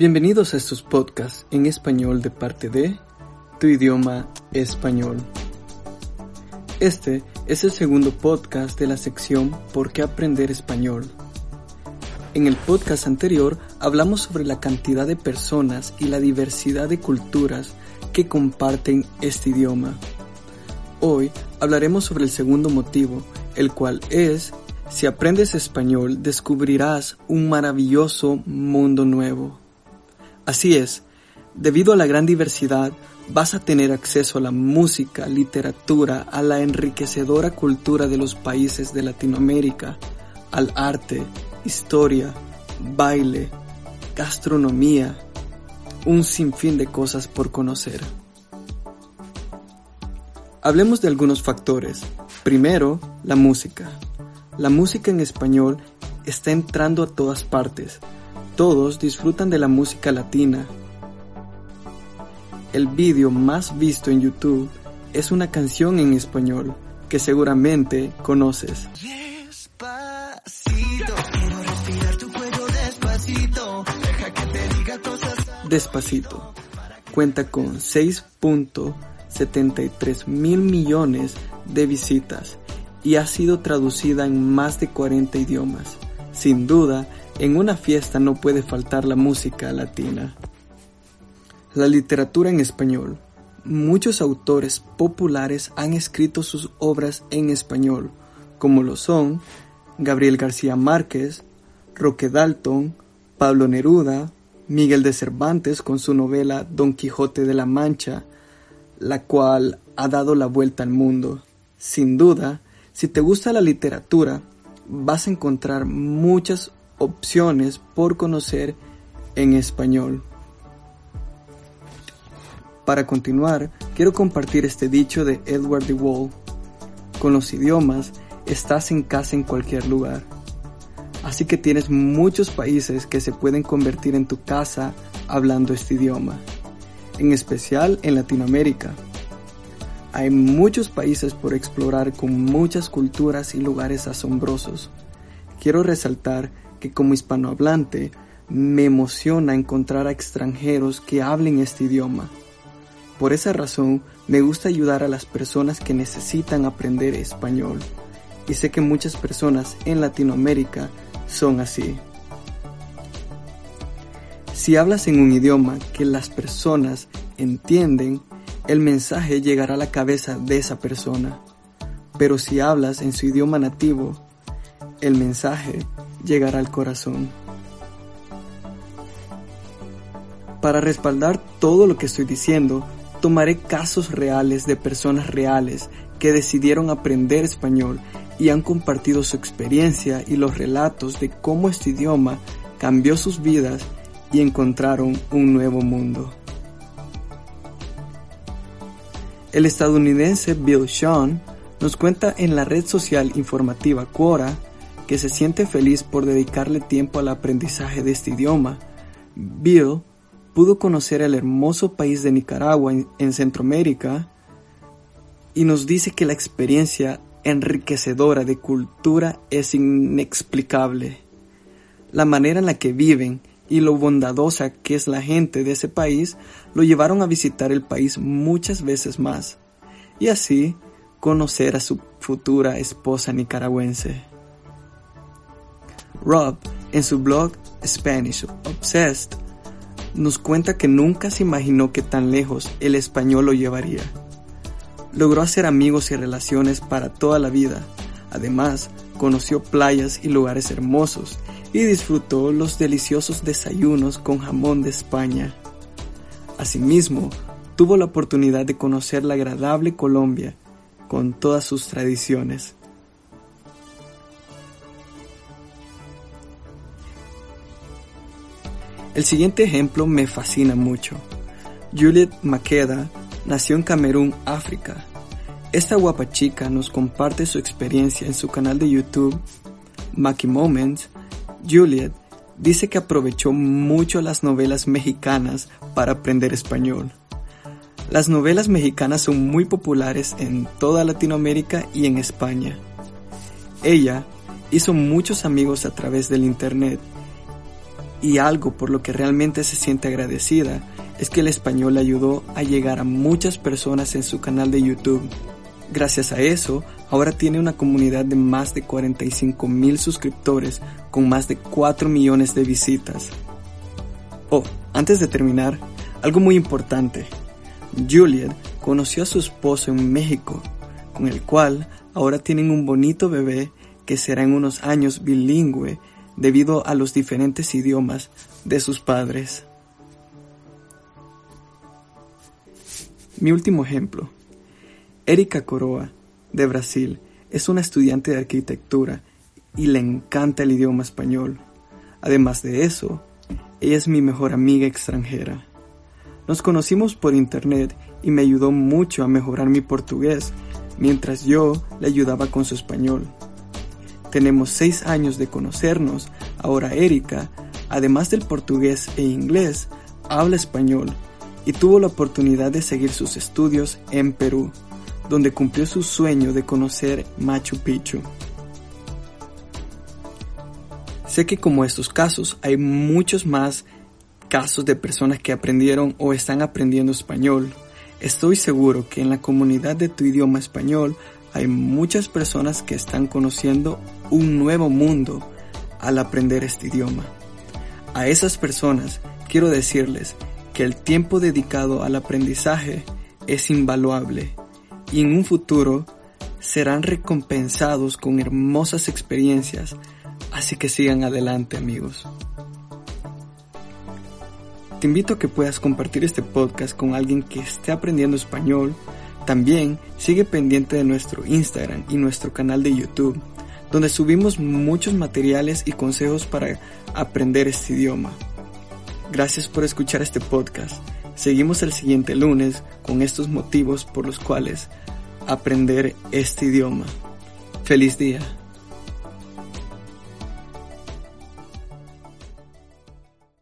Bienvenidos a estos podcasts en español de parte de Tu idioma español. Este es el segundo podcast de la sección ¿Por qué aprender español? En el podcast anterior hablamos sobre la cantidad de personas y la diversidad de culturas que comparten este idioma. Hoy hablaremos sobre el segundo motivo, el cual es, si aprendes español descubrirás un maravilloso mundo nuevo. Así es, debido a la gran diversidad, vas a tener acceso a la música, literatura, a la enriquecedora cultura de los países de Latinoamérica, al arte, historia, baile, gastronomía, un sinfín de cosas por conocer. Hablemos de algunos factores. Primero, la música. La música en español está entrando a todas partes, todos disfrutan de la música latina. El vídeo más visto en YouTube es una canción en español que seguramente conoces. Despacito. Cuenta con 6.73 mil millones de visitas y ha sido traducida en más de 40 idiomas. Sin duda, en una fiesta no puede faltar la música latina. La literatura en español. Muchos autores populares han escrito sus obras en español, como lo son Gabriel García Márquez, Roque Dalton, Pablo Neruda, Miguel de Cervantes con su novela Don Quijote de la Mancha, la cual ha dado la vuelta al mundo. Sin duda, si te gusta la literatura, vas a encontrar muchas opciones por conocer en español. Para continuar, quiero compartir este dicho de Edward de Wall. Con los idiomas, estás en casa en cualquier lugar. Así que tienes muchos países que se pueden convertir en tu casa hablando este idioma, en especial en Latinoamérica. Hay muchos países por explorar con muchas culturas y lugares asombrosos. Quiero resaltar que como hispanohablante me emociona encontrar a extranjeros que hablen este idioma. Por esa razón me gusta ayudar a las personas que necesitan aprender español. Y sé que muchas personas en Latinoamérica son así. Si hablas en un idioma que las personas entienden, el mensaje llegará a la cabeza de esa persona. Pero si hablas en su idioma nativo, el mensaje llegará al corazón. Para respaldar todo lo que estoy diciendo, tomaré casos reales de personas reales que decidieron aprender español y han compartido su experiencia y los relatos de cómo este idioma cambió sus vidas y encontraron un nuevo mundo. El estadounidense Bill Sean nos cuenta en la red social informativa Quora que se siente feliz por dedicarle tiempo al aprendizaje de este idioma. Bill pudo conocer el hermoso país de Nicaragua en, Centroamérica y nos dice que la experiencia enriquecedora de cultura es inexplicable. La manera en la que viven y lo bondadosa que es la gente de ese país lo llevaron a visitar el país muchas veces más y así conocer a su futura esposa nicaragüense. Rob, en su blog Spanish Obsessed, nos cuenta que nunca se imaginó que tan lejos el español lo llevaría. Logró hacer amigos y relaciones para toda la vida. Además, conoció playas y lugares hermosos y disfrutó los deliciosos desayunos con jamón de España. Asimismo, tuvo la oportunidad de conocer la agradable Colombia con todas sus tradiciones. El siguiente ejemplo me fascina mucho. Juliet Maqueda nació en Camerún, África. Esta guapa chica nos comparte su experiencia en su canal de YouTube, Maki Moments. Juliet dice que aprovechó mucho las novelas mexicanas para aprender español. Las novelas mexicanas son muy populares en toda Latinoamérica y en España. Ella hizo muchos amigos a través del Internet Y algo por lo que realmente se siente agradecida es que el español ayudó a llegar a muchas personas en su canal de YouTube. Gracias a eso, ahora tiene una comunidad de más de 45 mil suscriptores con más de 4 millones de visitas. Oh, antes de terminar, algo muy importante. Juliet conoció a su esposo en México, con el cual ahora tienen un bonito bebé que será en unos años bilingüe debido a los diferentes idiomas de sus padres. Mi último ejemplo. Erika Coroa, de Brasil, es una estudiante de arquitectura y le encanta el idioma español. Además de eso, ella es mi mejor amiga extranjera. Nos conocimos por internet y me ayudó mucho a mejorar mi portugués, mientras yo le ayudaba con su español. Tenemos seis años de conocernos, ahora Erika, además del portugués e inglés, habla español y tuvo la oportunidad de seguir sus estudios en Perú, donde cumplió su sueño de conocer Machu Picchu. Sé que como estos casos hay muchos más casos de personas que aprendieron o están aprendiendo español. Estoy seguro que en la comunidad de tu idioma español hay muchas personas que están conociendo un nuevo mundo al aprender este idioma. A esas personas quiero decirles que el tiempo dedicado al aprendizaje es invaluable y en un futuro serán recompensados con hermosas experiencias Así que sigan adelante amigos. Te invito a que puedas compartir este podcast con alguien que esté aprendiendo español. También sigue pendiente de nuestro Instagram y nuestro canal de YouTube, donde subimos muchos materiales y consejos para aprender este idioma. Gracias por escuchar este podcast. Seguimos el siguiente lunes con estos motivos por los cuales aprender este idioma. Feliz día.